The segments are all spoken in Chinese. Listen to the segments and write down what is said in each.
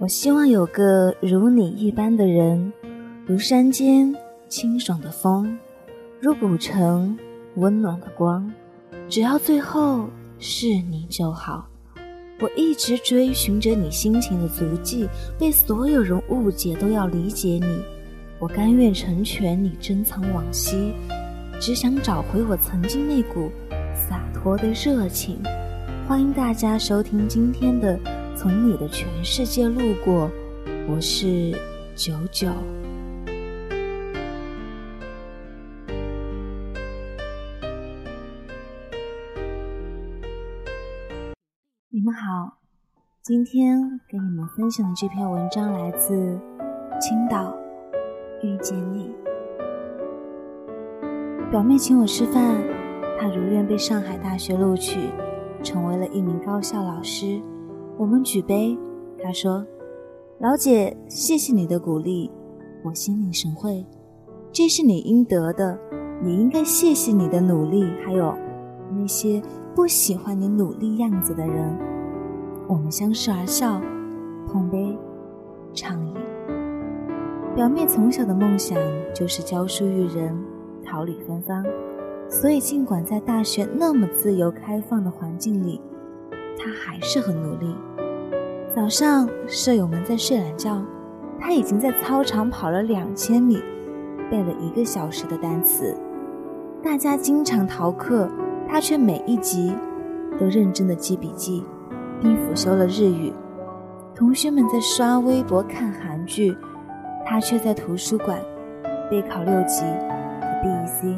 我希望有个如你一般的人，如山间清爽的风，如古城温暖的光。只要最后是你就好。我一直追寻着你心情的足迹，被所有人误解都要理解你。我甘愿成全你珍藏往昔，只想找回我曾经那股洒脱的热情。欢迎大家收听今天的。从你的全世界路过，我是九九。你们好，今天给你们分享的这篇文章来自青岛，遇见你。表妹请我吃饭，她如愿被上海大学录取，成为了一名高校老师。我们举杯，他说：“老姐，谢谢你的鼓励，我心领神会，这是你应得的。你应该谢谢你的努力，还有那些不喜欢你努力样子的人。”我们相视而笑，碰杯，畅饮。表妹从小的梦想就是教书育人，桃李芬芳，所以尽管在大学那么自由开放的环境里，他还是很努力。早上，舍友们在睡懒觉，他已经在操场跑了两千米，背了一个小时的单词。大家经常逃课，他却每一集都认真的记笔记，并辅修了日语。同学们在刷微博看韩剧，他却在图书馆备考六级和 BEC，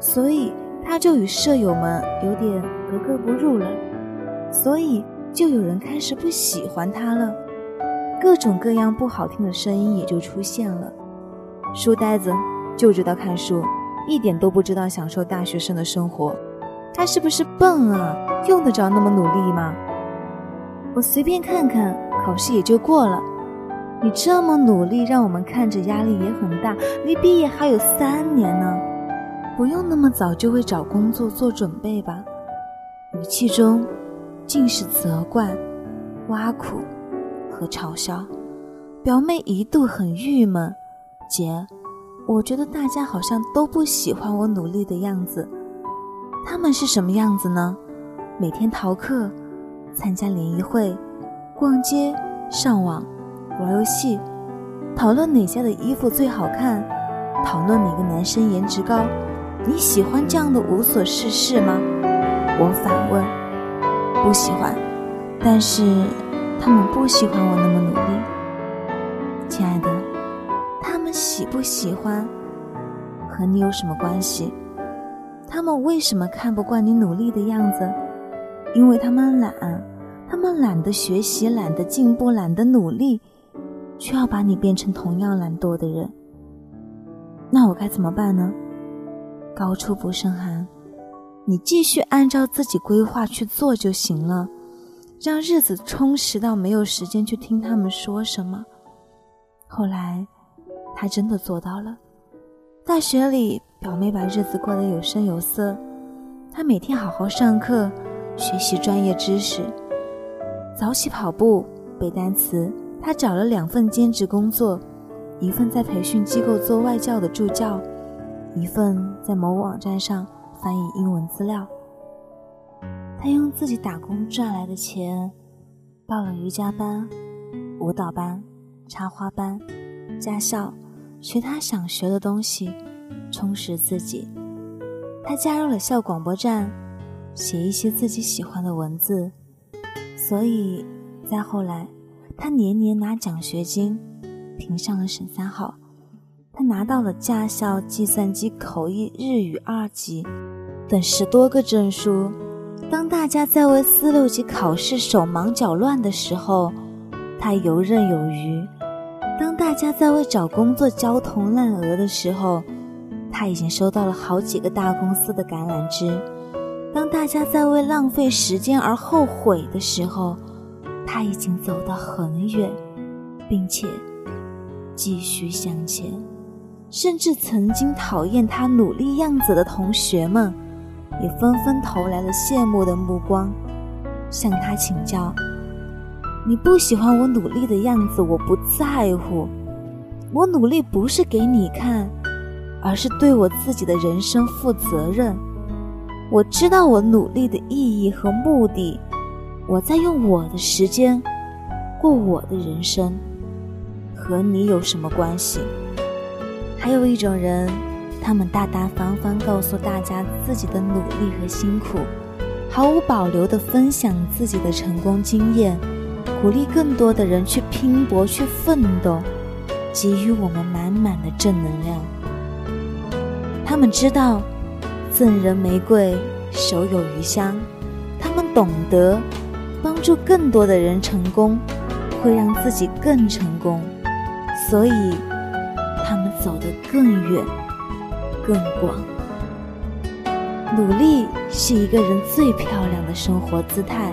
所以他就与舍友们有点格格不入了。所以。就有人开始不喜欢他了，各种各样不好听的声音也就出现了。书呆子就知道看书，一点都不知道享受大学生的生活。他是不是笨啊？用得着那么努力吗？我随便看看，考试也就过了。你这么努力，让我们看着压力也很大。离毕业还有三年呢，不用那么早就为找工作做准备吧？语气中。尽是责怪、挖苦和嘲笑。表妹一度很郁闷：“姐，我觉得大家好像都不喜欢我努力的样子。他们是什么样子呢？每天逃课、参加联谊会、逛街、上网、玩游戏，讨论哪家的衣服最好看，讨论哪个男生颜值高。你喜欢这样的无所事事吗？”我反问。不喜欢，但是他们不喜欢我那么努力，亲爱的，他们喜不喜欢和你有什么关系？他们为什么看不惯你努力的样子？因为他们懒，他们懒得学习，懒得进步，懒得努力，却要把你变成同样懒惰的人。那我该怎么办呢？高处不胜寒。你继续按照自己规划去做就行了，让日子充实到没有时间去听他们说什么。后来，他真的做到了。大学里，表妹把日子过得有声有色。她每天好好上课，学习专业知识，早起跑步，背单词。她找了两份兼职工作，一份在培训机构做外教的助教，一份在某网站上。翻译英文资料，他用自己打工赚来的钱，报了瑜伽班、舞蹈班、插花班、驾校，学他想学的东西，充实自己。他加入了校广播站，写一些自己喜欢的文字。所以，再后来，他年年拿奖学金，评上了省三好。他拿到了驾校计算机口译日语二级。等十多个证书，当大家在为四六级考试手忙脚乱的时候，他游刃有余；当大家在为找工作焦头烂额的时候，他已经收到了好几个大公司的橄榄枝；当大家在为浪费时间而后悔的时候，他已经走得很远，并且继续向前。甚至曾经讨厌他努力样子的同学们。也纷纷投来了羡慕的目光，向他请教：“你不喜欢我努力的样子，我不在乎。我努力不是给你看，而是对我自己的人生负责任。我知道我努力的意义和目的，我在用我的时间过我的人生，和你有什么关系？还有一种人，他们大大方方告诉大家自己的努力和辛苦，毫无保留地分享自己的成功经验，鼓励更多的人去拼搏、去奋斗，给予我们满满的正能量。他们知道。赠人玫瑰，手有余香。他们懂得帮助更多的人成功，会让自己更成功，所以走得更远、更广。努力是一个人最漂亮的生活姿态，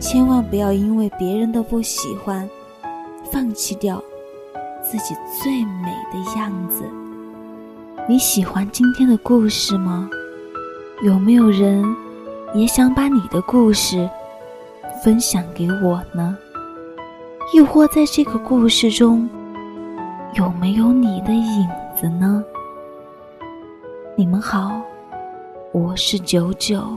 千万不要因为别人的不喜欢，放弃掉自己最美的样子。你喜欢今天的故事吗？有没有人也想把你的故事分享给我呢？亦或在这个故事中，有没有你的影子呢？你们好，我是九九。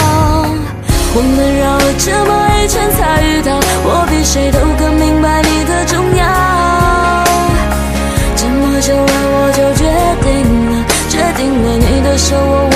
我们绕了这么一圈才遇到，我比谁都更明白你的重要。这么久了，我就决定了，决定了，你的手我握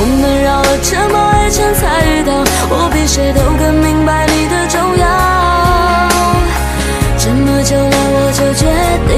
我们绕了这么一圈才遇到，我比谁都更明白你的重要。这么久了，我就决定